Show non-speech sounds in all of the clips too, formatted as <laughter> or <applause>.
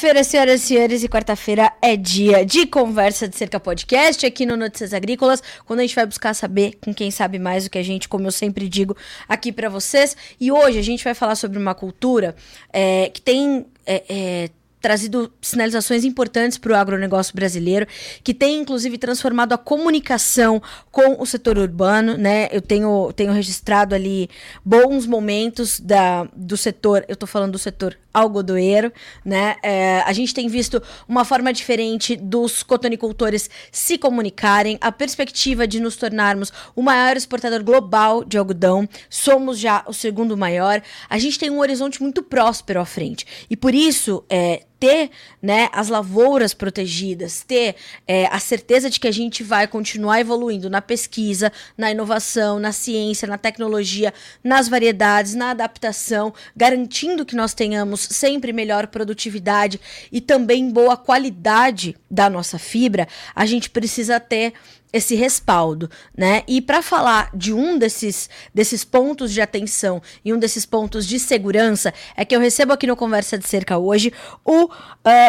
Quarta-feira, senhoras e senhores, e quarta-feira é dia de conversa de cerca podcast aqui no Notícias Agrícolas, quando a gente vai buscar saber com quem sabe mais do que a gente, como eu sempre digo aqui para vocês. E hoje a gente vai falar sobre uma cultura é, que tem é, é, trazido sinalizações importantes para o agronegócio brasileiro, que tem inclusive transformado a comunicação com o setor urbano, né? Eu tenho, tenho registrado ali bons momentos da, do setor, eu estou falando do setor algodoeiro, né? É, a gente tem visto uma forma diferente dos cotonicultores se comunicarem, a perspectiva de nos tornarmos o maior exportador global de algodão, somos já o segundo maior. A gente tem um horizonte muito próspero à frente e por isso é, ter né, as lavouras protegidas, ter é, a certeza de que a gente vai continuar evoluindo na pesquisa, na inovação, na ciência, na tecnologia, nas variedades, na adaptação, garantindo que nós tenhamos sempre melhor produtividade e também boa qualidade da nossa fibra, a gente precisa ter esse respaldo, né? E para falar de um desses, desses pontos de atenção e um desses pontos de segurança, é que eu recebo aqui no Conversa de Cerca hoje o uh,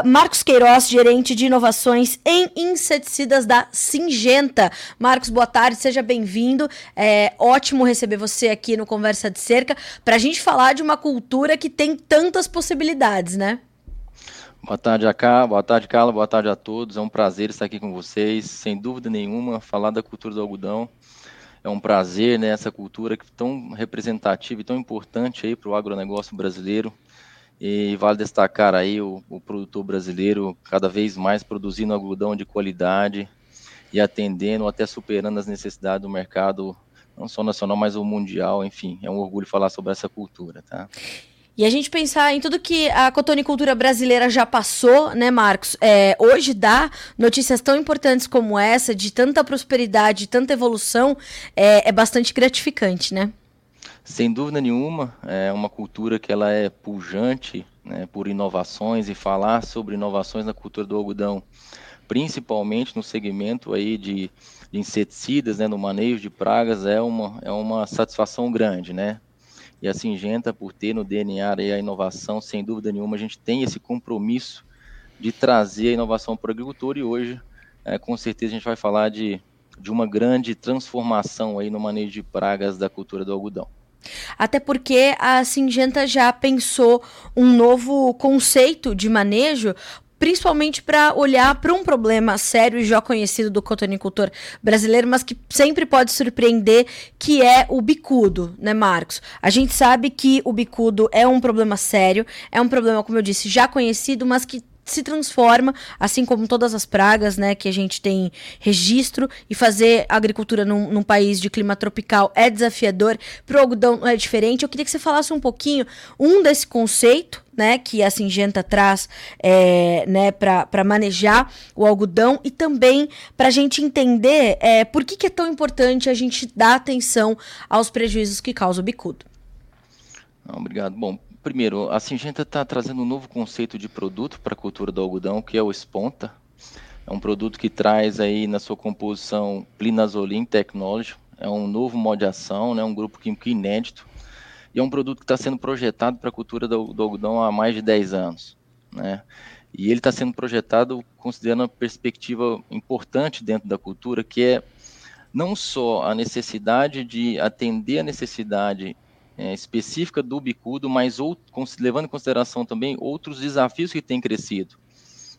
Marcos Queiroz, gerente de inovações em inseticidas da Singenta. Marcos, boa tarde, seja bem-vindo. É ótimo receber você aqui no Conversa de Cerca para a gente falar de uma cultura que tem tantas possibilidades, né? Boa tarde, Acá. Boa tarde, Carla. Boa tarde a todos. É um prazer estar aqui com vocês. Sem dúvida nenhuma, falar da cultura do algodão é um prazer, né? Essa cultura que tão representativa e tão importante aí para o agronegócio brasileiro. E vale destacar aí o, o, produtor brasileiro cada vez mais produzindo algodão de qualidade e atendendo, até superando as necessidades do mercado, não só nacional, mas o mundial. Enfim, é um orgulho falar sobre essa cultura, tá? E a gente pensar em tudo que a cotonicultura brasileira já passou, né, Marcos? É, hoje dá notícias tão importantes como essa, de tanta prosperidade, de tanta evolução, é, é bastante gratificante, né? Sem dúvida nenhuma, é uma cultura que ela é pujante né, por inovações e falar sobre inovações na cultura do algodão, principalmente no segmento aí de, de inseticidas, né, no manejo de pragas, é uma, é uma satisfação grande, né? E a Singenta, por ter no DNA a inovação, sem dúvida nenhuma, a gente tem esse compromisso de trazer a inovação para o agricultor e hoje, é, com certeza, a gente vai falar de, de uma grande transformação aí no manejo de pragas da cultura do algodão. Até porque a Singenta já pensou um novo conceito de manejo principalmente para olhar para um problema sério e já conhecido do cotonicultor brasileiro, mas que sempre pode surpreender, que é o bicudo, né, Marcos? A gente sabe que o bicudo é um problema sério, é um problema, como eu disse, já conhecido, mas que se transforma, assim como todas as pragas, né, que a gente tem registro, e fazer agricultura num, num país de clima tropical é desafiador, para o algodão é diferente. Eu queria que você falasse um pouquinho, um desse conceito, né, que a Singenta traz é, né, para manejar o algodão e também para a gente entender é, por que, que é tão importante a gente dar atenção aos prejuízos que causa o bicudo. Obrigado. Bom, primeiro, a Singenta está trazendo um novo conceito de produto para a cultura do algodão, que é o Esponta. É um produto que traz aí na sua composição Plinazolim Technology. É um novo modo de ação, né, um grupo químico inédito. E é um produto que está sendo projetado para a cultura do, do, algodão há mais de 10 anos. Né? E ele está sendo projetado considerando uma perspectiva importante dentro da cultura, que é não só a necessidade de atender a necessidade é, específica do bicudo, mas ou, levando em consideração também outros desafios que têm crescido,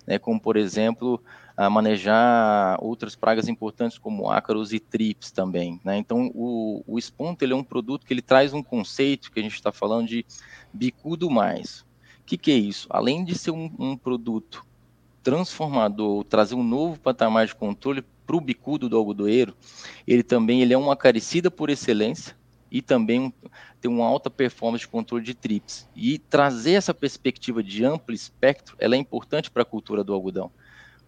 né, como por exemplo a manejar outras pragas importantes como ácaros e trips também. Né? Então o, o Esponto ele é um produto que ele traz um conceito que a gente está falando de bicudo mais. O que, que é isso? Além de ser um, um produto transformador, trazer um novo patamar de controle para o bicudo do algodoeiro, ele também ele é uma acaricida por excelência, e também ter uma alta performance de controle de trips. E trazer essa perspectiva de amplo espectro, ela é importante para a cultura do algodão,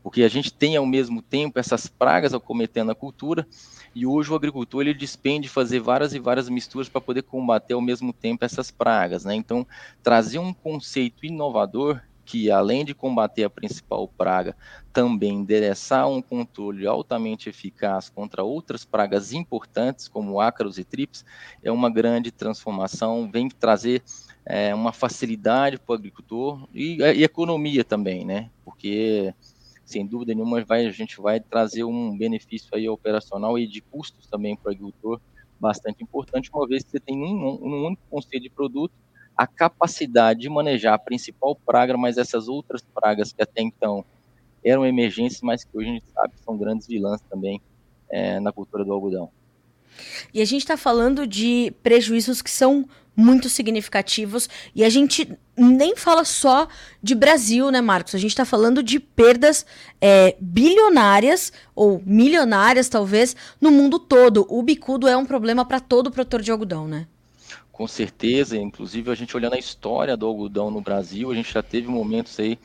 porque a gente tem ao mesmo tempo essas pragas acometendo a cultura, e hoje o agricultor ele despende fazer várias e várias misturas para poder combater ao mesmo tempo essas pragas, né? Então, trazer um conceito inovador que, além de combater a principal praga, também endereçar um controle altamente eficaz contra outras pragas importantes, como ácaros e trips, é uma grande transformação, vem trazer é, uma facilidade para o agricultor e, e, economia também, né? Porque, sem dúvida nenhuma, vai, a gente vai trazer um benefício aí operacional e de custos também para o agricultor bastante importante, uma vez que você tem um, um único conceito de produto a capacidade de manejar a principal praga, mas essas outras pragas que até então eram emergências, mas que hoje a gente sabe são grandes vilãs também é, na cultura do algodão. E a gente está falando de prejuízos que são muito significativos e a gente nem fala só de Brasil, né, Marcos? A gente está falando de perdas é, bilionárias ou milionárias, talvez, no mundo todo. O bicudo é um problema para todo produtor de algodão, né? Com certeza, inclusive a gente olhando a história do algodão no Brasil, a gente já teve momentos aí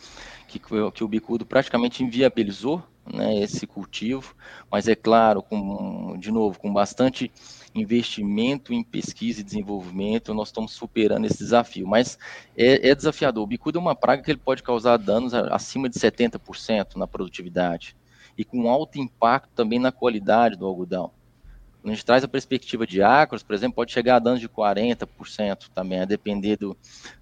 que, que o bicudo praticamente inviabilizou né, esse cultivo, mas é claro, com, de novo, com bastante investimento em pesquisa e desenvolvimento, nós estamos superando esse desafio, mas é, é desafiador. O bicudo é uma praga que ele pode causar danos acima de 70% na produtividade e com alto impacto também na qualidade do algodão. A gente traz a perspectiva de acros, por exemplo, pode chegar a danos de 40% também, a depender do,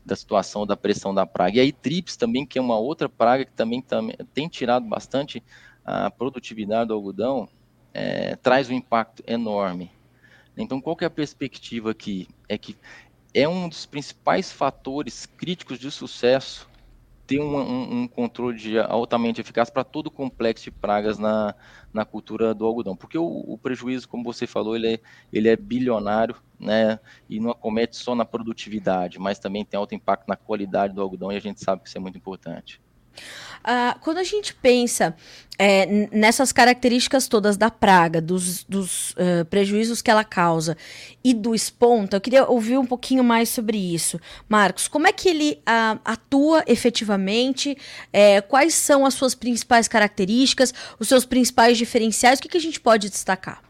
da situação da pressão da praga. E aí, trips também, que é uma outra praga que também, também tem tirado bastante a produtividade do algodão, é, traz um impacto enorme. Então, qual que é a perspectiva aqui? É que é um dos principais fatores críticos de sucesso ter um, um, um controle de, altamente eficaz para todo o complexo de pragas na, na cultura do algodão. Porque o, o, prejuízo, como você falou, ele é, ele é bilionário, né? E não acomete só na produtividade, mas também tem alto impacto na qualidade do algodão e a gente sabe que isso é muito importante. Uh, quando a gente pensa é, nessas características todas da praga, dos, dos uh, prejuízos que ela causa e do esponta, eu queria ouvir um pouquinho mais sobre isso. Marcos, como é que ele uh, atua efetivamente? É, quais são as suas principais características, os seus principais diferenciais? O que, que a gente pode destacar?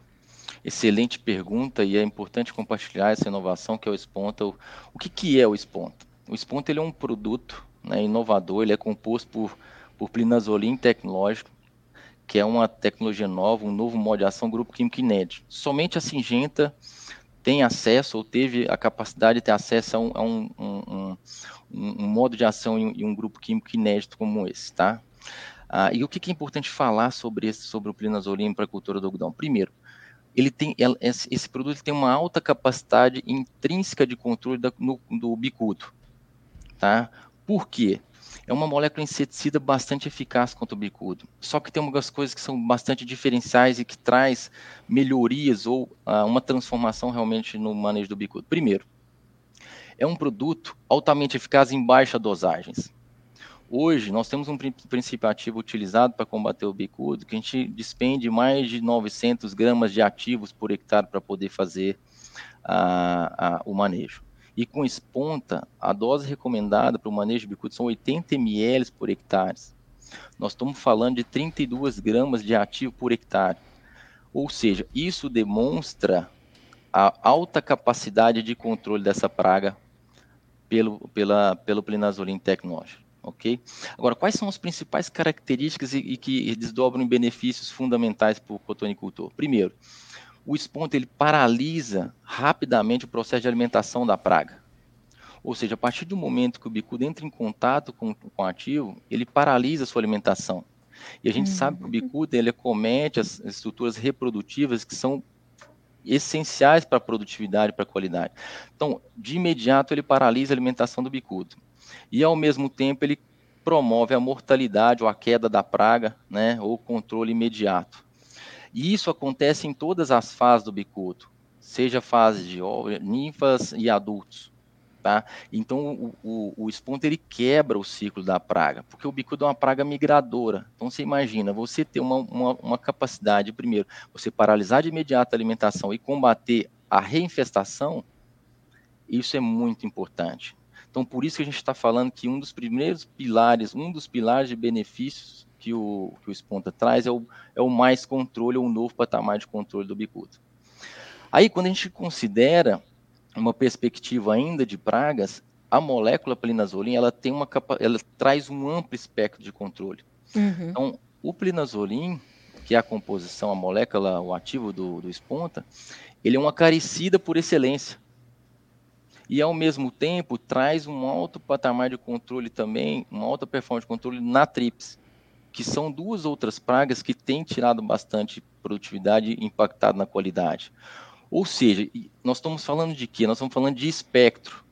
Excelente pergunta e é importante compartilhar essa inovação que é o esponta. O, o que, que é o esponta? O esponta ele é um produto né, inovador, ele é composto por, por plinazolim tecnológico, que é uma tecnologia nova, um novo modo de ação, grupo químico inédito. Somente a Singenta tem acesso ou teve a capacidade de ter acesso a um, a um, um, um modo de ação em, um grupo químico inédito como esse, tá? Ah, e o que, que, é importante falar sobre esse, sobre o plinazolim para a cultura do algodão? Primeiro, ele tem esse produto tem uma alta capacidade intrínseca de controle da, no, do bicudo, tá? Por quê? É uma molécula inseticida bastante eficaz contra o bicudo. Só que tem algumas coisas que são bastante diferenciais e que traz melhorias ou uh, uma transformação realmente no manejo do bicudo. Primeiro, é um produto altamente eficaz em baixa dosagens. Hoje, nós temos um princípio ativo utilizado para combater o bicudo, que a gente despende mais de 900 gramas de ativos por hectare para poder fazer uh, uh, o manejo. E com esponta, a dose recomendada para o manejo de bicudo são 80 ml por hectare. Nós estamos falando de 32 gramas de ativo por hectare. Ou seja, isso demonstra a alta capacidade de controle dessa praga pelo, pela, pelo plinazolim tecnológico. Ok? Agora, quais são as principais características e, e que desdobram benefícios fundamentais para o cotonicultor? Primeiro, o esponto ele paralisa rapidamente o processo de alimentação da praga. Ou seja, a partir do momento que o bicudo entra em contato com, com o ativo, ele paralisa a sua alimentação. E a gente uhum. sabe que o bicudo ele acomete as estruturas reprodutivas que são essenciais para a produtividade, para a qualidade. Então, de imediato, ele paralisa a alimentação do bicudo. E, ao mesmo tempo, ele promove a mortalidade ou a queda da praga, né, ou controle imediato. E isso acontece em todas as fases do bicudo, seja fase de ninfas e adultos. Tá? Então, o, o, o ele quebra o ciclo da praga, porque o bicudo é uma praga migradora. Então, você imagina, você ter uma, uma, uma capacidade, primeiro, você paralisar de imediato a alimentação e combater a reinfestação, isso é muito importante. Então, por isso que a gente está falando que um dos primeiros pilares, um dos pilares de benefícios que o, que o traz é o, é o mais controle, ou um novo patamar de controle do bicudo. Aí, quando a gente considera uma perspectiva ainda de pragas, a molécula plinazolim, ela tem uma ela traz um amplo espectro de controle. Uhum. Então, o plinazolim, que é a composição, a molécula, o ativo do, do esponta, ele é uma acaricida por excelência. E, ao mesmo tempo, traz um alto patamar de controle também, uma alta performance de controle na TRIPS, que são duas outras pragas que têm tirado bastante produtividade e impactado na qualidade. Ou seja, nós estamos falando de quê? Nós estamos falando de espectro.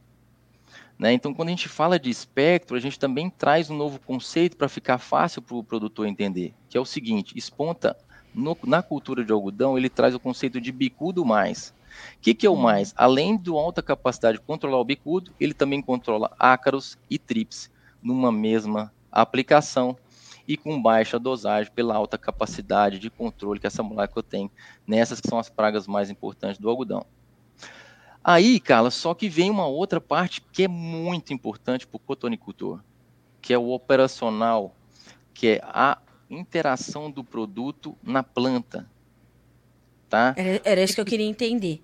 Né? Então, quando a gente fala de espectro, a gente também traz um novo conceito para ficar fácil para o produtor entender, que é o seguinte: esponta no, na cultura de algodão, ele traz o conceito de bicudo mais. O que, que é o mais? Além de alta capacidade de controlar o bicudo, ele também controla ácaros e trips numa mesma aplicação e com baixa dosagem pela alta capacidade de controle que essa molécula tem nessas que são as pragas mais importantes do algodão. Aí, Carla, só que vem uma outra parte que é muito importante para o cotonicultor, que é o operacional, que é a interação do produto na planta. Tá? Era, era isso que eu queria entender.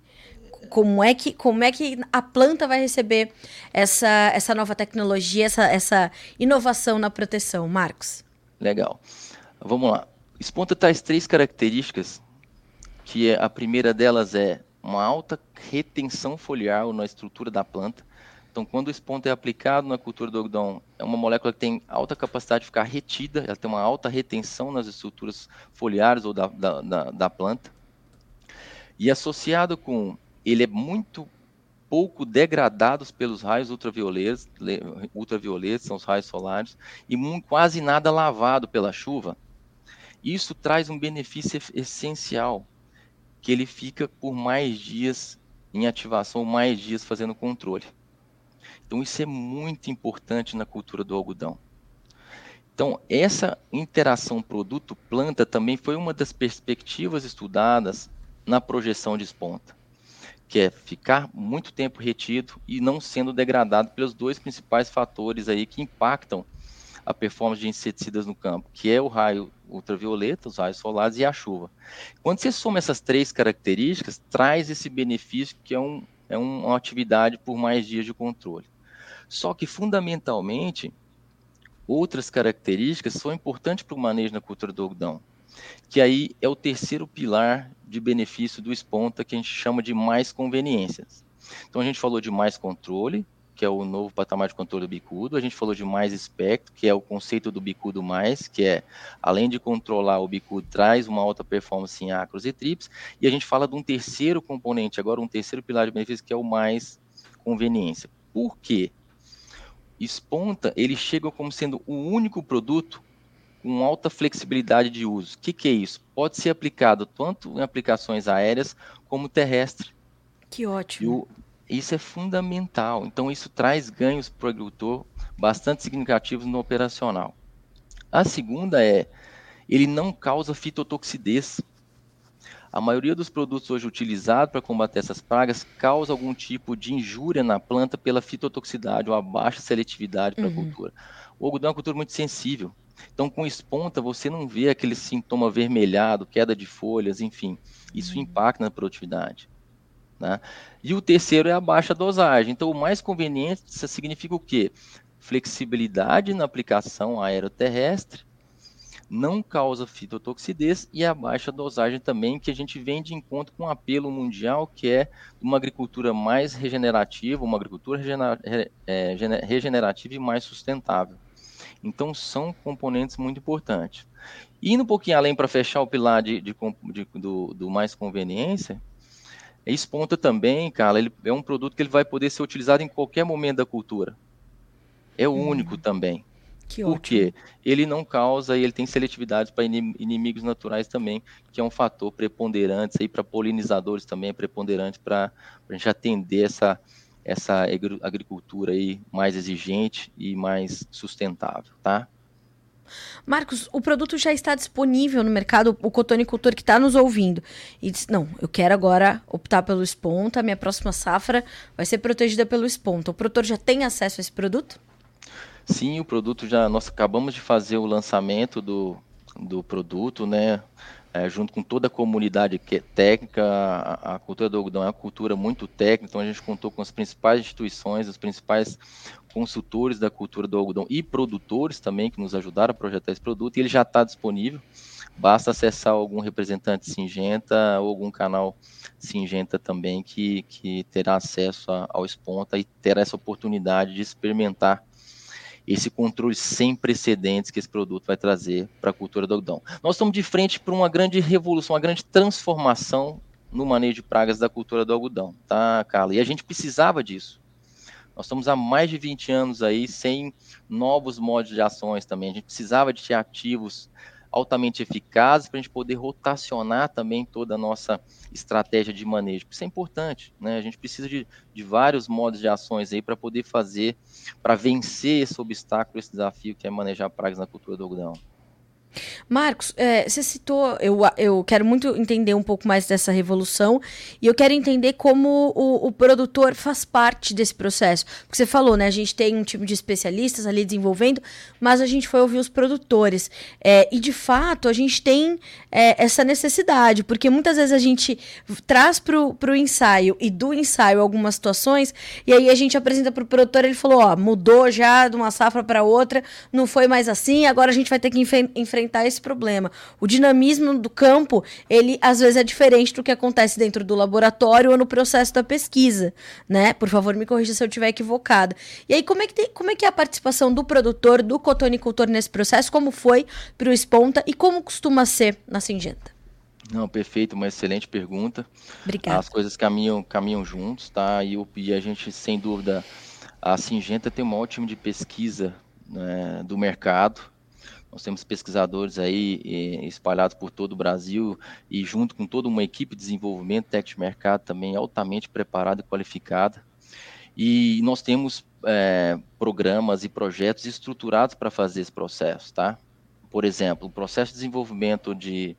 Como é que, como é que a planta vai receber essa, essa nova tecnologia, essa, essa inovação na proteção, Marcos? Legal. Vamos lá. Esponta traz três características, que é, a primeira delas é uma alta retenção foliar na estrutura da planta. Então, quando o esponto é aplicado na cultura do algodão, é uma molécula que tem alta capacidade de ficar retida, ela tem uma alta retenção nas estruturas foliares ou da, da, da, da planta. E associado com, ele é muito pouco degradado pelos raios ultravioletos, ultravioletos são os raios solares, e quase nada lavado pela chuva. Isso traz um benefício essencial, que ele fica por mais dias em ativação, mais dias fazendo controle. Então isso é muito importante na cultura do algodão. Então essa interação produto-planta também foi uma das perspectivas estudadas na projeção de esponta, que é ficar muito tempo retido e não sendo degradado pelos dois principais fatores aí que impactam a performance de inseticidas no campo, que é o raio ultravioleta, os raios solares e a chuva. Quando você soma essas três características, traz esse benefício que é, um, é uma atividade por mais dias de controle. Só que, fundamentalmente, outras características são importantes para o manejo na cultura do algodão, que aí é o terceiro pilar de benefício do esponta, que a gente chama de mais conveniências. Então, a gente falou de mais controle, que é o novo patamar de controle do bicudo. A gente falou de mais espectro, que é o conceito do bicudo mais, que é, além de controlar o bicudo, traz uma alta performance em acros e trips. E a gente fala de um terceiro componente, agora um terceiro pilar de benefício, que é o mais conveniência. Por quê? Esponta, ele chega como sendo o único produto com alta flexibilidade de uso. O que, que é isso? Pode ser aplicado tanto em aplicações aéreas como terrestres. Que ótimo. Isso é fundamental. Então, isso traz ganhos para o agricultor bastante significativos no operacional. A segunda é, ele não causa fitotoxidez. A maioria dos produtos hoje utilizados para combater essas pragas causa algum tipo de injúria na planta pela fitotoxicidade ou a baixa seletividade para a uhum. cultura. O algodão é uma cultura muito sensível. Então, com esponta, você não vê aquele sintoma vermelhado, queda de folhas, enfim. Isso uhum. impacta na produtividade. Né? E o terceiro é a baixa dosagem. Então, o mais conveniente significa o quê? Flexibilidade na aplicação aeroterrestre, não causa fitotoxidez e a baixa dosagem também, que a gente vem de encontro com um apelo mundial, que é uma agricultura mais regenerativa, uma agricultura é, regenerativa e mais sustentável. Então, são componentes muito importantes. Indo um pouquinho além para fechar o pilar de, de, de do, do mais conveniência, Esponta também, cara, ele é um produto que ele vai poder ser utilizado em qualquer momento da cultura. É o hum. único também. Que Por quê? Ele não causa e ele tem seletividade para inimigos naturais também, que é um fator preponderante aí para polinizadores também é preponderante para a gente atender essa essa agricultura aí mais exigente e mais sustentável, tá? Marcos, o produto já está disponível no mercado, o cotonicultor que está nos ouvindo e diz: Não, eu quero agora optar pelo Esponta, minha próxima safra vai ser protegida pelo Esponta. O produtor já tem acesso a esse produto? Sim, o produto já. Nós acabamos de fazer o lançamento do, do produto, né? É, junto com toda a comunidade que, é técnica, a, a, cultura do algodão é uma cultura muito técnica, então a gente contou com as principais instituições, os principais consultores da cultura do algodão e produtores também que nos ajudaram a projetar esse produto, e ele já está disponível. Basta acessar algum representante Singenta ou algum canal Singenta também que, que terá acesso a, ao Esponta e terá essa oportunidade de experimentar esse controle sem precedentes que esse produto vai trazer para a cultura do algodão. Nós estamos de frente para uma grande revolução, uma grande transformação no manejo de pragas da cultura do algodão, tá, Carla? E a gente precisava disso. Nós estamos há mais de 20 anos aí sem novos modos de ações também. A gente precisava de ativos altamente eficazes para a gente poder rotacionar também toda a nossa estratégia de manejo. Isso é importante, né? A gente precisa de, de vários modos de ações aí para poder fazer, para vencer esse obstáculo, esse desafio que é manejar pragas na cultura do algodão. Marcos, é, você citou, eu, eu quero muito entender um pouco mais dessa revolução e eu quero entender como o, o, produtor faz parte desse processo. Porque você falou, né? A gente tem um time de especialistas ali desenvolvendo, mas a gente foi ouvir os produtores. É, e de fato, a gente tem é, essa necessidade, porque muitas vezes a gente traz para o ensaio e do ensaio algumas situações, e aí a gente apresenta para o produtor, ele falou: ó, mudou já de uma safra para outra, não foi mais assim, agora a gente vai ter que enfrentar enfrentar esse problema. O dinamismo do campo, ele às vezes é diferente do que acontece dentro do laboratório ou no processo da pesquisa, né? Por favor, me corrija se eu estiver equivocada. E aí, como é que, tem, como é, que é a participação do produtor, do cotonicultor nesse processo? Como foi para o Esponta e como costuma ser na Singenta? Não, perfeito, uma excelente pergunta. Obrigada. As coisas caminham, caminham juntos, tá? E, e a gente, sem dúvida, a Singenta tem um ótimo de pesquisa né, do mercado, nós temos pesquisadores aí espalhados por todo o Brasil e junto com toda uma equipe de desenvolvimento técnico de mercado também altamente preparada e qualificada. E nós temos é, programas e projetos estruturados para fazer esse processo, tá? Por exemplo, o processo de desenvolvimento de,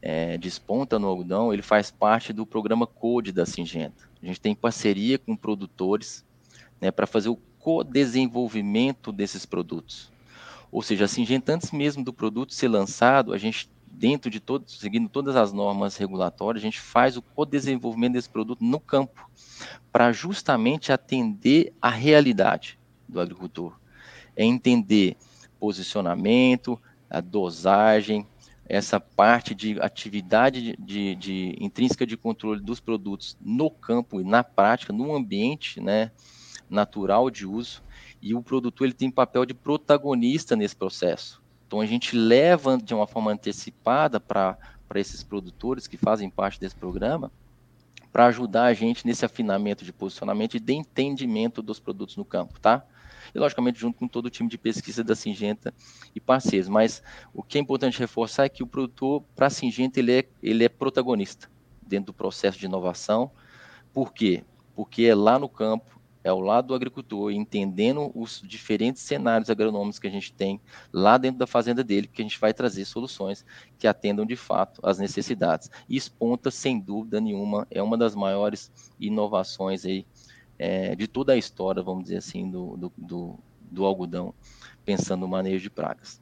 é, de esponta no algodão, ele faz parte do programa Code da Singenta. A gente tem parceria com produtores né, para fazer o co-desenvolvimento desses produtos. Ou seja, assim, antes mesmo do produto ser lançado, a gente, dentro de todo, seguindo todas as normas regulatórias, a gente faz o co-desenvolvimento desse produto no campo, para justamente atender a realidade do agricultor. É entender posicionamento, a dosagem, essa parte de atividade de, de, de, intrínseca de controle dos produtos no campo e na prática, no ambiente né, natural de uso, e o produtor ele tem papel de protagonista nesse processo. Então a gente leva de uma forma antecipada para esses produtores que fazem parte desse programa para ajudar a gente nesse afinamento de posicionamento e de entendimento dos produtos no campo, tá? E logicamente junto com todo o time de pesquisa da Singenta e parceiros. Mas o que é importante reforçar é que o produtor, para a Singenta, ele é, ele é protagonista dentro do processo de inovação. Por quê? Porque é lá no campo, é ao lado do agricultor, entendendo os diferentes cenários agronômicos que a gente tem lá dentro da fazenda dele, que a gente vai trazer soluções que atendam de fato às necessidades. E Esponta, sem dúvida nenhuma, é uma das maiores inovações aí, é, de toda a história, vamos dizer assim, do, do, do, do algodão, pensando no manejo de pragas.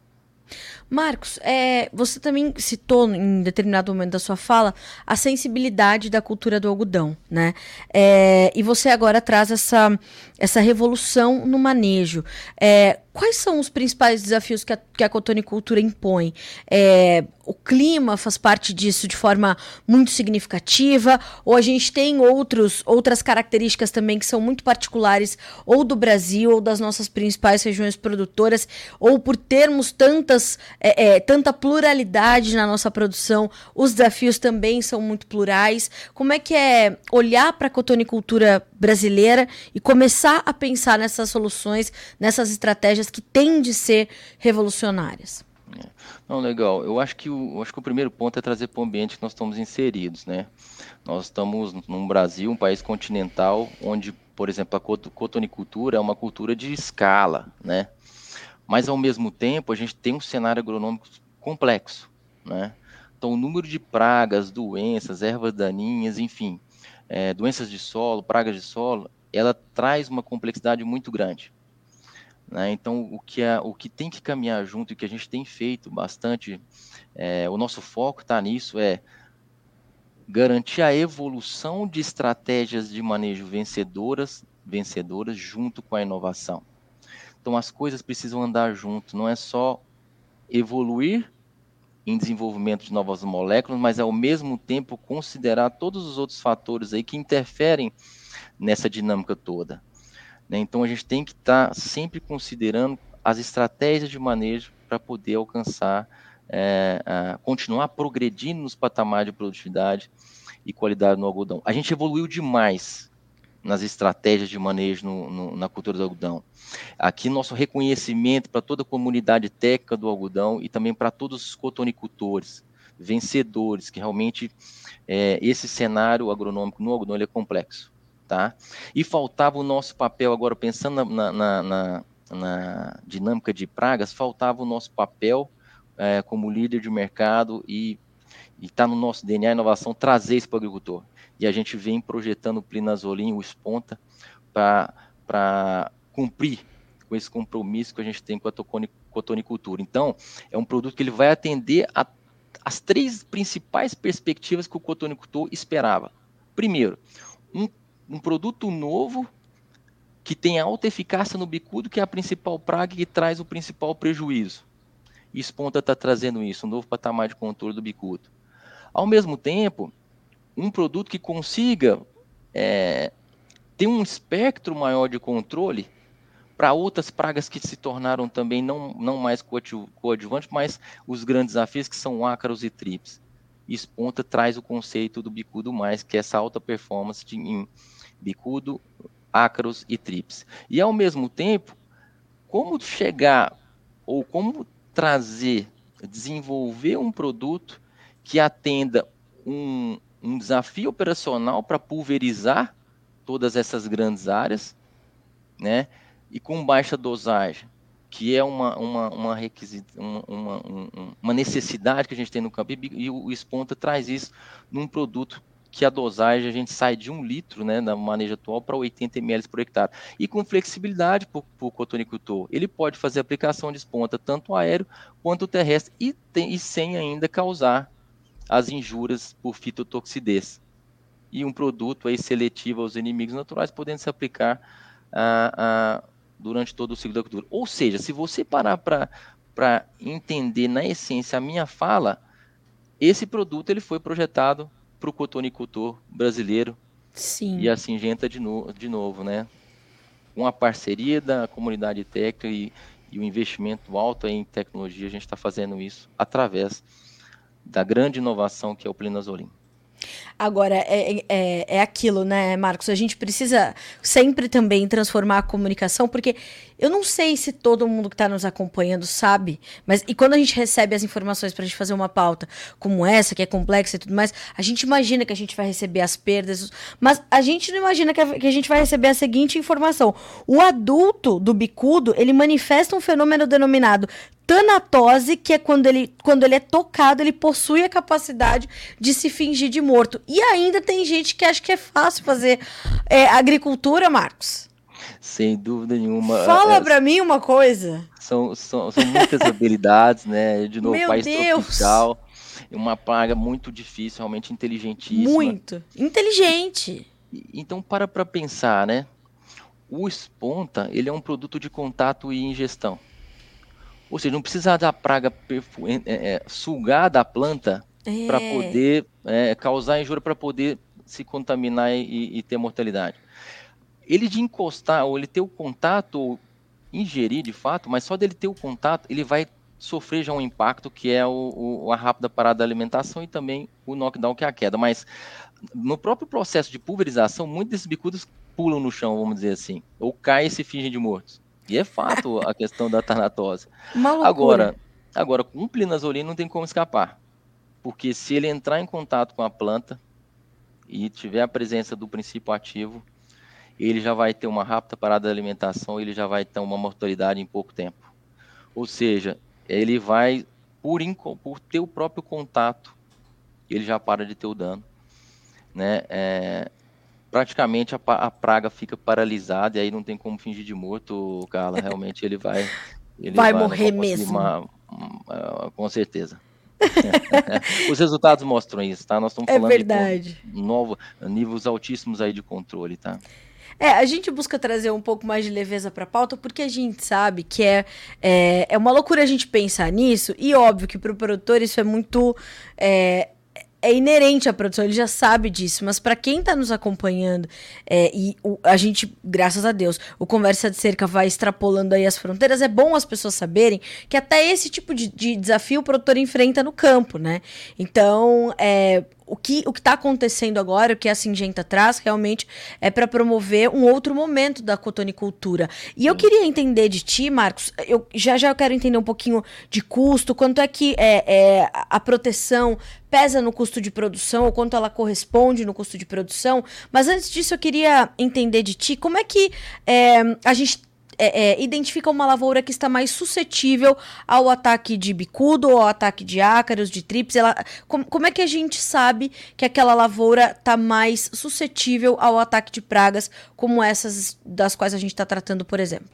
Marcos, é, você também citou em determinado momento da sua fala a sensibilidade da cultura do algodão, né? É, e você agora traz essa, essa revolução no manejo. É, quais são os principais desafios que a, que a cotonicultura impõe? É, o clima faz parte disso de forma muito significativa, ou a gente tem outros, outras características também que são muito particulares, ou do Brasil, ou das nossas principais regiões produtoras, ou por termos tantas, é, é, tanta pluralidade na nossa produção, os desafios também são muito plurais. Como é que é olhar para a cotonicultura brasileira e começar a pensar nessas soluções, nessas estratégias que têm de ser revolucionárias? Não, legal. Eu acho que o, acho que o primeiro ponto é trazer para o ambiente que nós estamos inseridos, né? Nós estamos num Brasil, um país continental, onde, por exemplo, a cotonicultura é uma cultura de escala, né? Mas ao mesmo tempo, a gente tem um cenário agronômico complexo, né? Então, o número de pragas, doenças, ervas daninhas, enfim, é, doenças de solo, pragas de solo, ela traz uma complexidade muito grande. Né? Então, o que, é, o que tem que caminhar junto e que a gente tem feito bastante, é, o nosso foco está nisso, é garantir a evolução de estratégias de manejo vencedoras, vencedoras junto com a inovação. Então, as coisas precisam andar junto, não é só evoluir em desenvolvimento de novas moléculas, mas ao mesmo tempo considerar todos os outros fatores aí que interferem nessa dinâmica toda. Né? Então a gente tem que estar tá sempre considerando as estratégias de manejo para poder alcançar, é, continuar progredindo nos patamares de produtividade e qualidade no algodão. A gente evoluiu demais nas estratégias de manejo no, no, na cultura do algodão. Aqui nosso reconhecimento para toda a comunidade técnica do algodão e também para todos os cotonicultores, vencedores, que realmente é, esse cenário agronômico no algodão é complexo tá? E faltava o nosso papel, agora pensando na, na, na, na dinâmica de pragas, faltava o nosso papel é, como líder de mercado e está no nosso DNA inovação trazer isso para o agricultor. E a gente vem projetando o plinazolim, o esponta, para cumprir com esse compromisso que a gente tem com a cotonicultura. Então, é um produto que ele vai atender a, as três principais perspectivas que o cotonicultor esperava. Primeiro, um um produto novo que tem alta eficácia no bicudo, que é a principal praga que traz o principal prejuízo. E Esponta está trazendo isso, um novo patamar de controle do bicudo. Ao mesmo tempo, um produto que consiga é, ter um espectro maior de controle para outras pragas que se tornaram também não, não mais coadjuvantes, mas os grandes desafios que são ácaros e trips. Esponta traz o conceito do bicudo mais, que é essa alta performance de, em, bicudo, ácaros e trips. E ao mesmo tempo, como chegar ou como trazer, desenvolver um produto que atenda um, um desafio operacional para pulverizar todas essas grandes áreas, né? E com baixa dosagem, que é uma, uma, uma, uma, uma, uma necessidade que a gente tem no campo, e o Esponta traz isso num produto que a dosagem a gente sai de um litro, né, na manejo atual, para 80 ml por hectare. E com flexibilidade para o cotonicultor. Ele pode fazer aplicação de esponta tanto aéreo quanto terrestre e, tem, e sem ainda causar as injúrias por fitotoxidez. E um produto aí seletivo aos inimigos naturais, podendo se aplicar durante todo o ciclo da cultura. Ou seja, se você parar para entender na essência a minha fala, esse produto ele foi projetado para o cotonicultor brasileiro Sim. e a Singenta de, no, de novo, né? Com a parceria da comunidade técnica e, e o investimento alto em tecnologia, a gente está fazendo isso através da grande inovação que é o Plinazolim. Agora, é, é, é aquilo, né, Marcos? A gente precisa sempre também transformar a comunicação, porque eu não sei se todo mundo que está nos acompanhando sabe, mas e quando a gente recebe as informações para a gente fazer uma pauta como essa, que é complexa e tudo mais, a gente imagina que a gente vai receber as perdas, mas a gente não imagina que a, que a gente vai receber a seguinte informação: o adulto do bicudo ele manifesta um fenômeno denominado tanatose, que é quando ele, quando ele é tocado, ele possui a capacidade de se fingir de morto. E ainda tem gente que acha que é fácil fazer é, agricultura, Marcos. Sem dúvida nenhuma. Fala é, pra mim uma coisa. São, são, são muitas habilidades, né? De novo, Meu país Deus. tropical. Uma praga muito difícil, realmente inteligentíssima. Muito. Inteligente. Então, para para pensar, né? O esponta, ele é um produto de contato e ingestão. Ou seja, não precisa da praga é, é, sugar da planta é. para poder é, causar injúria, para poder se contaminar e, e, ter mortalidade. Ele de encostar, ou ele ter o contato, ou ingerir de fato, mas só dele ter o contato, ele vai sofrer já um impacto que é o, o, a rápida parada da alimentação e também o knockdown, que é a queda. Mas no próprio processo de pulverização, muitos desses bicudos pulam no chão, vamos dizer assim, ou caem e se fingem de mortos. E é fato a questão da tanatose. Agora, agora, com o plinazolina não tem como escapar. Porque se ele entrar em contato com a planta e tiver a presença do princípio ativo, ele já vai ter uma rápida parada de alimentação, ele já vai ter uma mortalidade em pouco tempo. Ou seja, ele vai, por, por ter o próprio contato, ele já para de ter o dano. Né? É, praticamente a, a, praga fica paralisada e aí não tem como fingir de morto, Carla. <laughs> Realmente ele vai. Ele vai, vai morrer mesmo. Uma, uma, com certeza. <laughs> Os resultados mostram isso, tá? Nós estamos é falando verdade. de novo, níveis altíssimos aí de controle, tá? É, a gente busca trazer um pouco mais de leveza para a pauta porque a gente sabe que é, é, é uma loucura a gente pensar nisso e óbvio que para o produtor isso é muito é, é inerente à produção, ele já sabe disso, mas para quem está nos acompanhando, é, e o, a gente, graças a Deus, o Conversa de Cerca vai extrapolando aí as fronteiras, é bom as pessoas saberem que até esse tipo de, de desafio o produtor enfrenta no campo, né? Então, é, o que o está acontecendo agora, o que a Singenta traz, realmente é para promover um outro momento da cotonicultura. E eu queria entender de ti, Marcos, eu já já eu quero entender um pouquinho de custo, quanto é que é, é, a proteção pesa no custo de produção, ou quanto ela corresponde no custo de produção. Mas antes disso, eu queria entender de ti como é que é, a gente é, é, identifica uma lavoura que está mais suscetível ao ataque de bicudo, ou ao ataque de ácaros, de trips? Ela, com, como é que a gente sabe que aquela lavoura está mais suscetível ao ataque de pragas, como essas das quais a gente está tratando, por exemplo?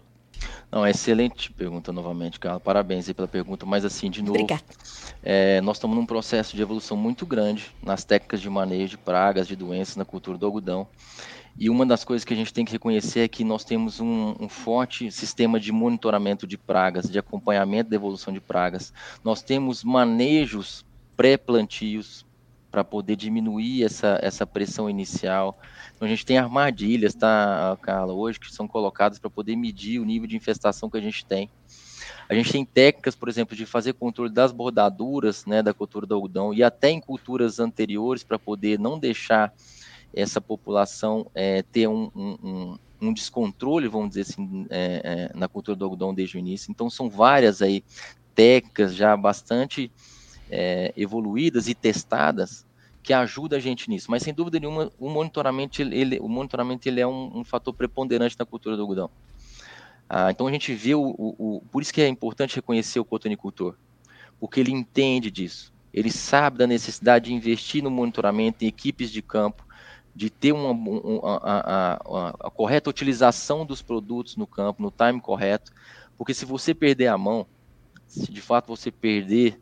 Não, excelente pergunta novamente, Carla. Parabéns aí pela pergunta, mas assim, de novo, é, nós estamos num processo de evolução muito grande nas técnicas de manejo de pragas, de doenças na cultura do algodão. E uma das coisas que a gente tem que reconhecer é que nós temos um, um forte sistema de monitoramento de pragas, de acompanhamento da evolução de pragas. Nós temos manejos pré-plantios para poder diminuir essa, essa pressão inicial. Então, a gente tem armadilhas, tá, Carla, hoje que são colocadas para poder medir o nível de infestação que a gente tem. A gente tem técnicas, por exemplo, de fazer controle das bordaduras né, da cultura do algodão e até em culturas anteriores para poder não deixar essa população é, ter um, um, um, descontrole, vamos dizer assim, é, é, na cultura do algodão desde o início. Então, são várias aí técnicas já bastante é, evoluídas e testadas que ajudam a gente nisso. Mas, sem dúvida nenhuma, o monitoramento, ele, o monitoramento ele é um, um fator preponderante na cultura do algodão. Ah, então, a gente vê, o, o, o, por isso que é importante reconhecer o cotonicultor, porque ele entende disso. Ele sabe da necessidade de investir no monitoramento em equipes de campo, de ter uma, uma a, a, a, correta utilização dos produtos no campo, no time correto, porque se você perder a mão, se de fato você perder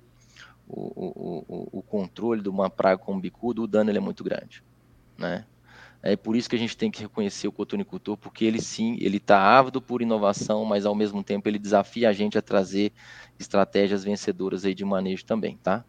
o, o, o controle de uma praga como bicudo, o dano ele é muito grande, né? É por isso que a gente tem que reconhecer o cotonicultor, porque ele sim, ele está ávido por inovação, mas ao mesmo tempo ele desafia a gente a trazer estratégias vencedoras aí de manejo também, tá?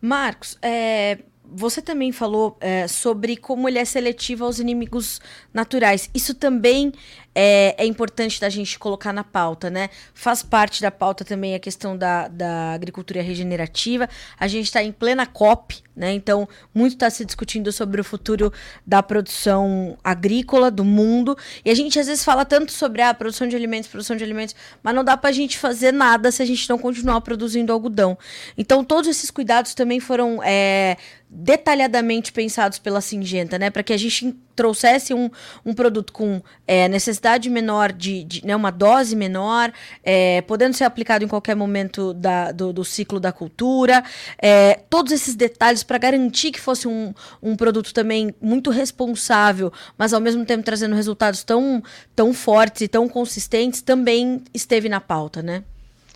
Marcos, é, você também falou é, sobre como ele é seletivo aos inimigos naturais. Isso também é, é, importante da gente colocar na pauta, né? Faz parte da pauta também a questão da, da agricultura regenerativa. A gente está em plena COP, né? Então, muito está se discutindo sobre o futuro da produção agrícola do mundo. E a gente às vezes fala tanto sobre a ah, produção de alimentos, produção de alimentos, mas não dá para a gente fazer nada se a gente não continuar produzindo algodão. Então, todos esses cuidados também foram é, detalhadamente pensados pela Singenta, né? Para que a gente trouxesse um, um produto com é, necessidade menor de, de né, uma dose menor, é, podendo ser aplicado em qualquer momento da, do, do ciclo da cultura, é, todos esses detalhes para garantir que fosse um, um produto também muito responsável, mas ao mesmo tempo trazendo resultados tão, tão fortes e tão consistentes, também esteve na pauta, né?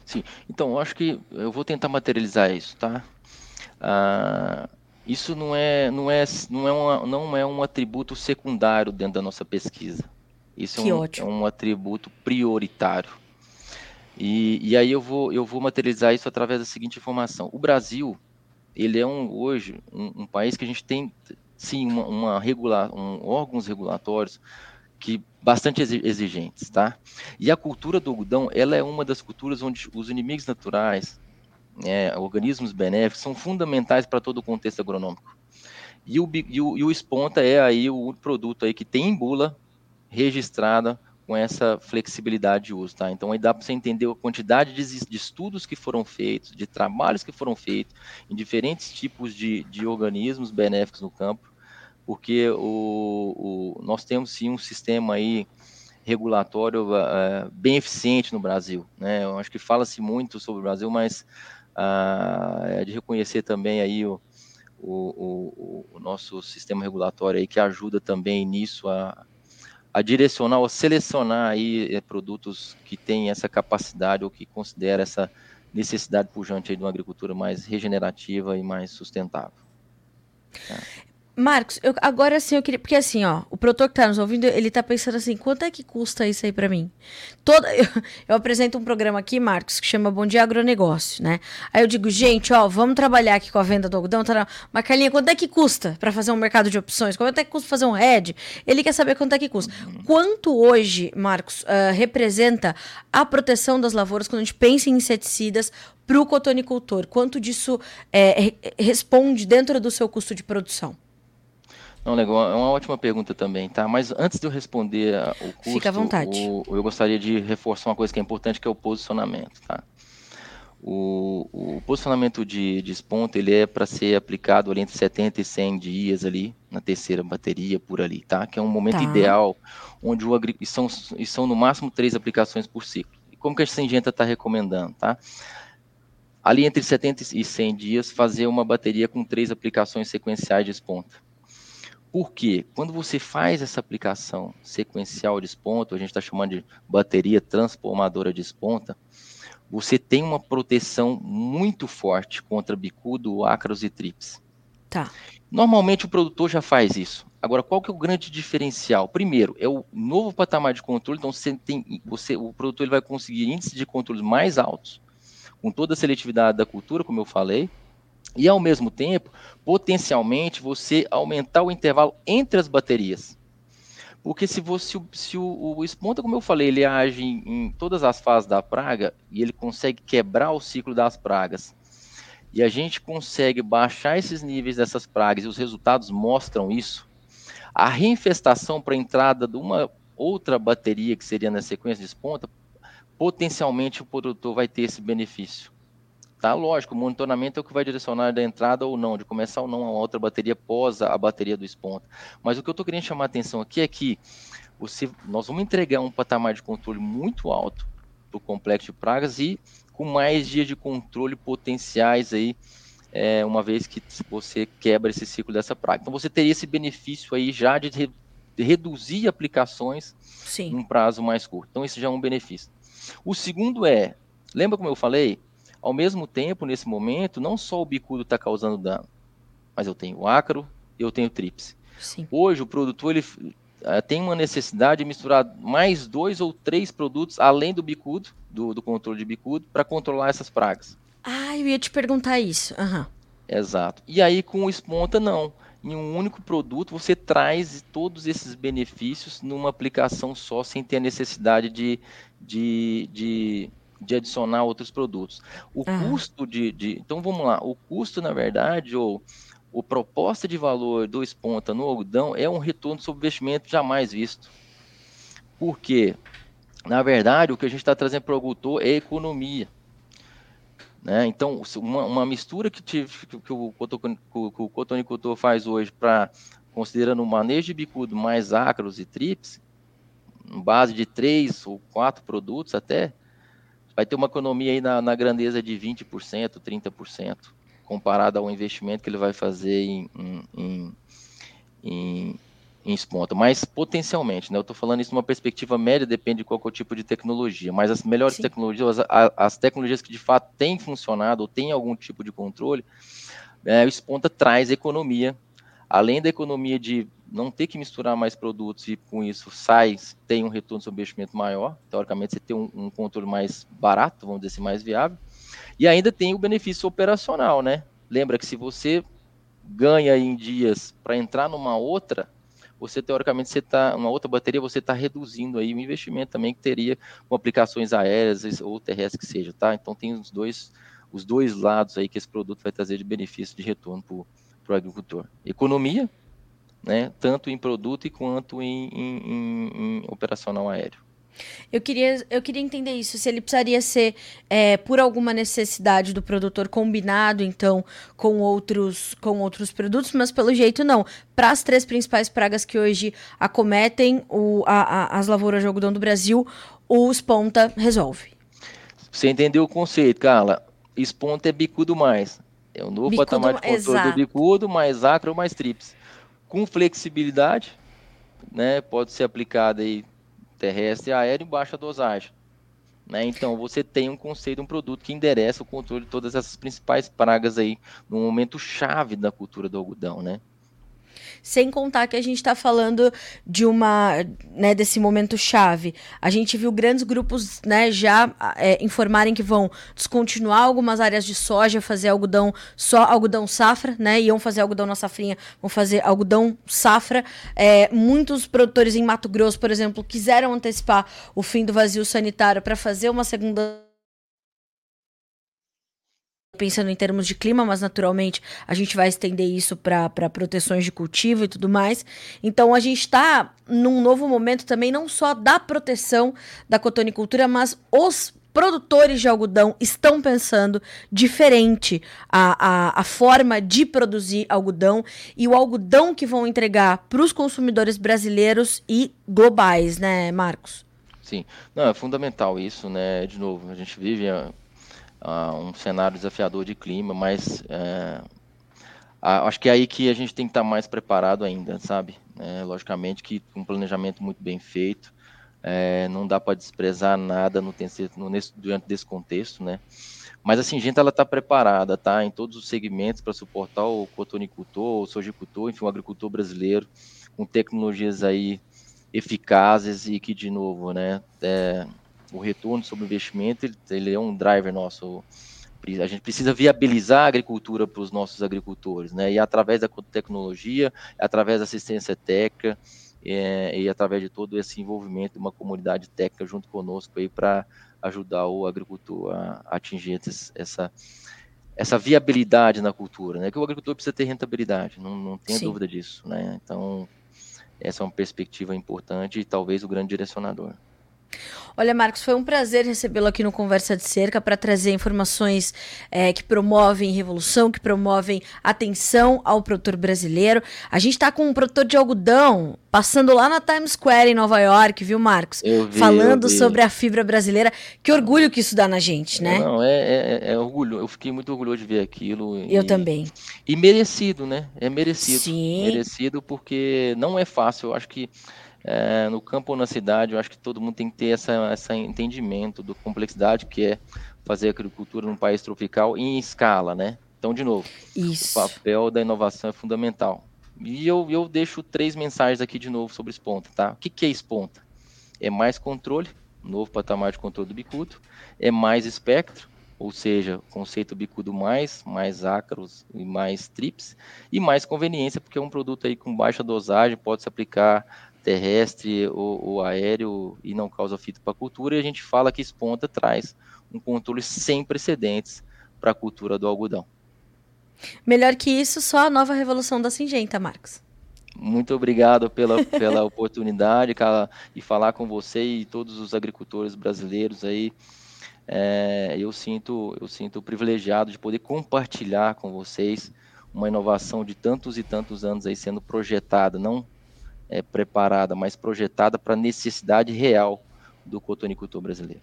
Sim, então eu acho que eu vou tentar materializar isso, tá? Ah, isso não é, não é, não é, uma, não é um atributo secundário dentro da nossa pesquisa. Isso é um, é um, atributo prioritário. E, e, aí eu vou, eu vou materializar isso através da seguinte informação. O Brasil, ele é um, hoje um, um país que a gente tem, sim, uma, uma regular, um, órgãos regulatórios que bastante exigentes, tá? E a cultura do algodão, ela é uma das culturas onde os inimigos naturais, é, organismos benéficos são fundamentais para todo o contexto agronômico. E o, e o, e o esponta é aí o produto aí que tem em bula registrada com essa flexibilidade de uso, tá? Então aí dá para você entender a quantidade de, de, estudos que foram feitos, de trabalhos que foram feitos em diferentes tipos de, de organismos benéficos no campo, porque o, o, nós temos sim um sistema aí regulatório uh, bem eficiente no Brasil, né? Eu acho que fala-se muito sobre o Brasil, mas uh, é de reconhecer também aí o, o, o, o, nosso sistema regulatório aí que ajuda também nisso a, a direcionar ou selecionar aí é, produtos que têm essa capacidade ou que considera essa necessidade pujante aí de uma agricultura mais regenerativa e mais sustentável. Tá? Marcos, eu, agora sim eu queria. Porque assim, ó, o produtor que tá nos ouvindo, ele tá pensando assim: quanto é que custa isso aí para mim? Toda, eu, <laughs> eu, apresento um programa aqui, Marcos, que chama Bom Dia Agronegócio, né? Aí eu digo, gente, ó, vamos trabalhar aqui com a venda do algodão. Tá Carlinha, quanto é que custa para fazer um mercado de opções? Quanto é que custa fazer um head? Ele quer saber quanto é que custa. Quanto hoje, Marcos, uh, representa a proteção das lavouras quando a gente pensa em inseticidas para o cotonicultor? Quanto disso é, responde dentro do seu custo de produção? Não, legal, é uma ótima pergunta também, tá? Mas antes de eu responder o custo, Fica à vontade. O, eu gostaria de reforçar uma coisa que é importante, que é o posicionamento, tá? O, o posicionamento de, esponta, ele é para ser aplicado ali entre 70 e 100 dias ali, na terceira bateria, por ali, tá? Que é um momento tá. ideal, onde o são, são no máximo três aplicações por ciclo. E como que a Singenta está recomendando, tá? Ali entre 70 e 100 dias, fazer uma bateria com três aplicações sequenciais de esponta porque quando você faz essa aplicação sequencial de esponta, a gente está chamando de bateria transformadora de esponta, você tem uma proteção muito forte contra bicudo, ácaros e trips. Tá. Normalmente o produtor já faz isso. Agora, qual que é o grande diferencial? Primeiro, é o novo patamar de controle, então você tem, você, o produtor ele vai conseguir índices de controle mais altos, com toda a seletividade da cultura, como eu falei, e ao mesmo tempo, potencialmente, você aumentar o intervalo entre as baterias. Porque se você se o, o esponta, como eu falei, ele age em, em, todas as fases da praga e ele consegue quebrar o ciclo das pragas. E a gente consegue baixar esses níveis dessas pragas e os resultados mostram isso. A reinfestação para a entrada de uma outra bateria que seria na sequência de esponta, potencialmente o produtor vai ter esse benefício. Tá, lógico, o monitoramento é o que vai direcionar da entrada ou não, de começar ou não a outra bateria pós a bateria do esponta. Mas o que eu estou querendo chamar a atenção aqui é que você, nós vamos entregar um patamar de controle muito alto para o complexo de pragas e com mais dias de controle potenciais aí, é, uma vez que você quebra esse ciclo dessa praga. Então você teria esse benefício aí já de, re, de reduzir aplicações Sim. em um prazo mais curto. Então esse já é um benefício. O segundo é, lembra como eu falei, ao mesmo tempo, nesse momento, não só o bicudo está causando dano, mas eu tenho o ácaro e eu tenho o tríplice. Sim. Hoje, o produtor ele, uh, tem uma necessidade de misturar mais dois ou três produtos, além do bicudo, do, do controle de bicudo, para controlar essas pragas. Ah, eu ia te perguntar isso. Uhum. Exato. E aí, com o esponta, não. Em um único produto, você traz todos esses benefícios numa aplicação só, sem ter a necessidade de, de, de de adicionar outros produtos. O uhum. custo de, de, Então vamos lá, o custo, na verdade, ou o proposta de valor do esponta no algodão é um retorno sobre investimento jamais visto. Por quê? Na verdade, o que a gente está trazendo para o agricultor é economia. Né? Então, uma, uma mistura que, tive, que, que, o, que o cotonicultor faz hoje para, considerando o manejo de bicudo mais ácaros e trips, base de três ou quatro produtos até, vai ter uma economia aí na, na grandeza de 20%, 30%, comparado ao investimento que ele vai fazer em, em, em, em esponta. Mas potencialmente, né? Eu estou falando isso numa perspectiva média, depende de qual é o tipo de tecnologia. Mas as melhores Sim. tecnologias, as, as, tecnologias que de fato têm funcionado ou têm algum tipo de controle, é, o esponta traz economia. Além da economia de não ter que misturar mais produtos e com isso sai, tem um retorno sobre investimento maior. Teoricamente, você tem um, um, controle mais barato, vamos dizer assim, mais viável. E ainda tem o benefício operacional, né? Lembra que se você ganha em dias para entrar numa outra, você teoricamente você tá uma outra bateria, você está reduzindo aí o investimento também que teria com aplicações aéreas ou terrestres que seja, tá? Então tem os dois os dois lados aí que esse produto vai trazer de benefício de retorno para o agricultor. Economia né, tanto em produto quanto em, em, em, operacional aéreo. Eu queria, eu queria entender isso, se ele precisaria ser é, por alguma necessidade do produtor combinado, então, com outros, com outros produtos, mas pelo jeito não. Para as três principais pragas que hoje acometem o, a, a, as lavouras de algodão do Brasil, o esponta resolve. Você entendeu o conceito, Carla? Esponta é bicudo mais. É o novo bicudo, patamar de controle exato. do bicudo, mais acro, mais trips. Com flexibilidade, né? Pode ser aplicada aí terrestre e aéreo em baixa dosagem. Né? Então, você tem um conceito, um produto que endereça o controle de todas essas principais pragas aí no momento chave da cultura do algodão, né? Sem contar que a gente está falando de uma, né, desse momento chave. A gente viu grandes grupos, né, já é, informarem que vão descontinuar algumas áreas de soja, fazer algodão só algodão safra, né, iam fazer algodão na safrinha, vão fazer algodão safra. É, muitos produtores em Mato Grosso, por exemplo, quiseram antecipar o fim do vazio sanitário para fazer uma segunda pensando em termos de clima, mas naturalmente a gente vai estender isso para proteções de cultivo e tudo mais. Então a gente está num novo momento também, não só da proteção da cotonicultura, mas os produtores de algodão estão pensando diferente a, a, a forma de produzir algodão e o algodão que vão entregar para os consumidores brasileiros e globais, né, Marcos? Sim, não, é fundamental isso, né? De novo, a gente vive uh, um cenário desafiador de clima, mas é, acho que é aí que a gente tem que estar mais preparado ainda, sabe? É, logicamente que um planejamento muito bem feito, é, não dá para desprezar nada no, no, nesse, diante desse contexto, né? Mas a Singenta ela está preparada, tá? Em todos os segmentos para suportar o cotonicultor, o sojicultor, enfim, o agricultor brasileiro, com tecnologias aí eficazes e que, de novo, né, é, o retorno sobre o investimento ele, ele é um driver nosso. A gente precisa viabilizar a agricultura para os nossos agricultores, né? E através da tecnologia, através da assistência técnica é, e através de todo esse envolvimento de uma comunidade técnica junto conosco aí para ajudar o agricultor a, a atingir essa essa viabilidade na cultura, né? Que o agricultor precisa ter rentabilidade, não, não tenha Sim. dúvida disso, né? Então essa é uma perspectiva importante e talvez o grande direcionador. Olha, Marcos, foi um prazer recebê-lo aqui no Conversa de Cerca para trazer informações é, que promovem revolução, que promovem atenção ao produtor brasileiro. A gente está com um produtor de algodão passando lá na Times Square em Nova York, viu, Marcos? Eu vi, Falando sobre a fibra brasileira. Que orgulho que isso dá na gente, né? Não, é, é, é orgulho. Eu fiquei muito orgulhoso de ver aquilo. Eu e, também. E merecido, né? É merecido. Sim. Merecido porque não é fácil. Eu acho que é, no campo ou na cidade, eu acho que todo mundo tem que ter essa, esse entendimento da complexidade que é fazer agricultura num país tropical em escala, né? Então, de novo, Isso. o papel da inovação é fundamental. E eu, eu deixo três mensagens aqui de novo sobre esponta, tá? O que, que é esponta? É mais controle, novo patamar de controle do bicudo, é mais espectro, ou seja, conceito bicudo mais, mais ácaros e mais trips, e mais conveniência, porque é um produto aí com baixa dosagem, pode se aplicar terrestre ou, ou aéreo e não causa fito para a cultura, e a gente fala que esponta traz um controle sem precedentes para a cultura do algodão. Melhor que isso, só a nova revolução da Singenta, Marcos. Muito obrigado pela, pela <laughs> oportunidade cara, e falar com você e todos os agricultores brasileiros aí. É, eu sinto eu sinto privilegiado de poder compartilhar com vocês uma inovação de tantos e tantos anos aí sendo projetada, não é, preparada, mas projetada para a necessidade real do cotonicultor brasileiro.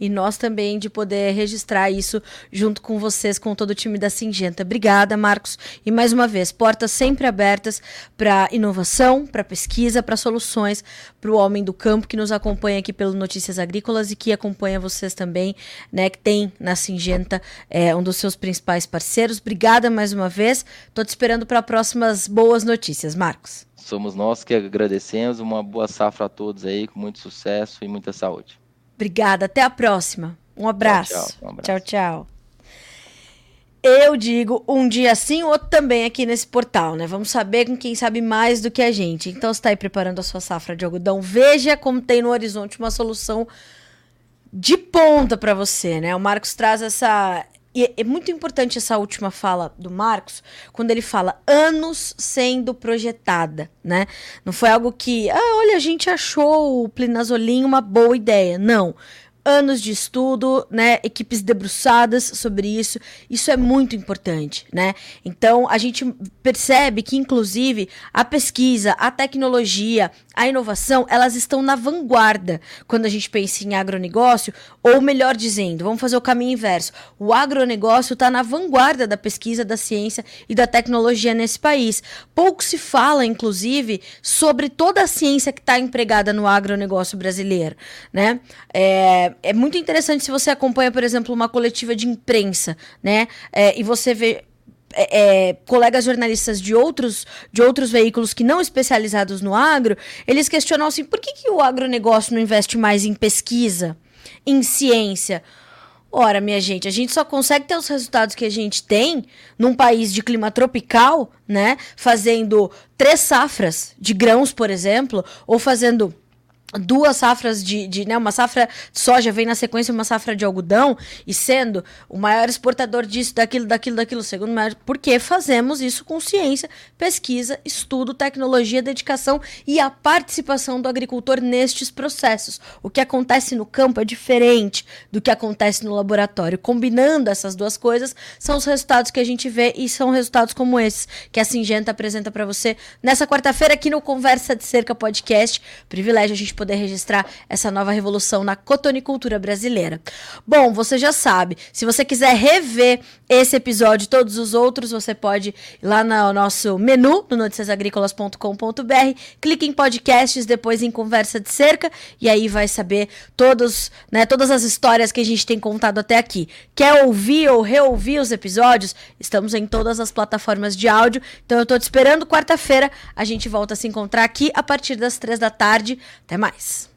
E nós também de poder registrar isso junto com vocês, com todo o time da Singenta. Obrigada, Marcos. E mais uma vez, portas sempre abertas para inovação, para pesquisa, para soluções, para o homem do campo que nos acompanha aqui pelo Notícias Agrícolas e que acompanha vocês também, né? Que tem na Singenta é, um dos seus principais parceiros. Obrigada mais uma vez. Estou te esperando para próximas boas notícias, Marcos. Somos nós que agradecemos. Uma boa safra a todos aí, com muito sucesso e muita saúde. Obrigada. Até a próxima. Um abraço. Tchau, tchau. Um abraço. tchau, tchau. Eu digo um dia sim, outro também aqui nesse portal, né? Vamos saber com quem sabe mais do que a gente. Então, você está aí preparando a sua safra de algodão, veja como tem no horizonte uma solução de ponta para você, né? O Marcos traz essa, e é muito importante essa última fala do Marcos, quando ele fala anos sendo projetada, né? Não foi algo que, ah, olha, a gente achou o plinazolim uma boa ideia. Não. Anos de estudo, né, equipes debruçadas sobre isso. Isso é muito importante, né? Então, a gente percebe que inclusive a pesquisa, a tecnologia, a inovação, elas estão na vanguarda quando a gente pensa em agronegócio, ou melhor dizendo, vamos fazer o caminho inverso. O agronegócio está na vanguarda da pesquisa, da ciência e da tecnologia nesse país. Pouco se fala, inclusive, sobre toda a ciência que está empregada no agronegócio brasileiro, né? É, é muito interessante se você acompanha, por exemplo, uma coletiva de imprensa, né? É, e você vê é, é, colegas jornalistas de outros, de outros veículos que não especializados no agro, eles questionam assim, por que, que o agronegócio não investe mais em pesquisa, em ciência? Ora, minha gente, a gente só consegue ter os resultados que a gente tem num país de clima tropical, né? Fazendo três safras de grãos, por exemplo, ou fazendo duas safras de, de né, uma safra de soja vem na sequência uma safra de algodão e sendo o maior exportador disso, daquilo, daquilo, daquilo, segundo maior, porque fazemos isso com ciência, pesquisa, estudo, tecnologia, dedicação e a participação do agricultor nestes processos. O que acontece no campo é diferente do que acontece no laboratório. Combinando essas duas coisas, são os resultados que a gente vê e são resultados como esses que a Singenta apresenta para você nessa quarta-feira aqui no Conversa de Cerca Podcast. Privilégio a gente poder registrar essa nova revolução na cotonicultura brasileira. Bom, você já sabe, se você quiser rever esse episódio e todos os outros, você pode ir lá no nosso menu, no noticiasagricolas.com.br, clique em podcasts, depois em conversa de cerca, e aí vai saber todos, né, todas as histórias que a gente tem contado até aqui. Quer ouvir ou reouvir os episódios? Estamos em todas as plataformas de áudio, então eu tô te esperando quarta-feira, a gente volta a se encontrar aqui a partir das três da tarde. Até mais! mais.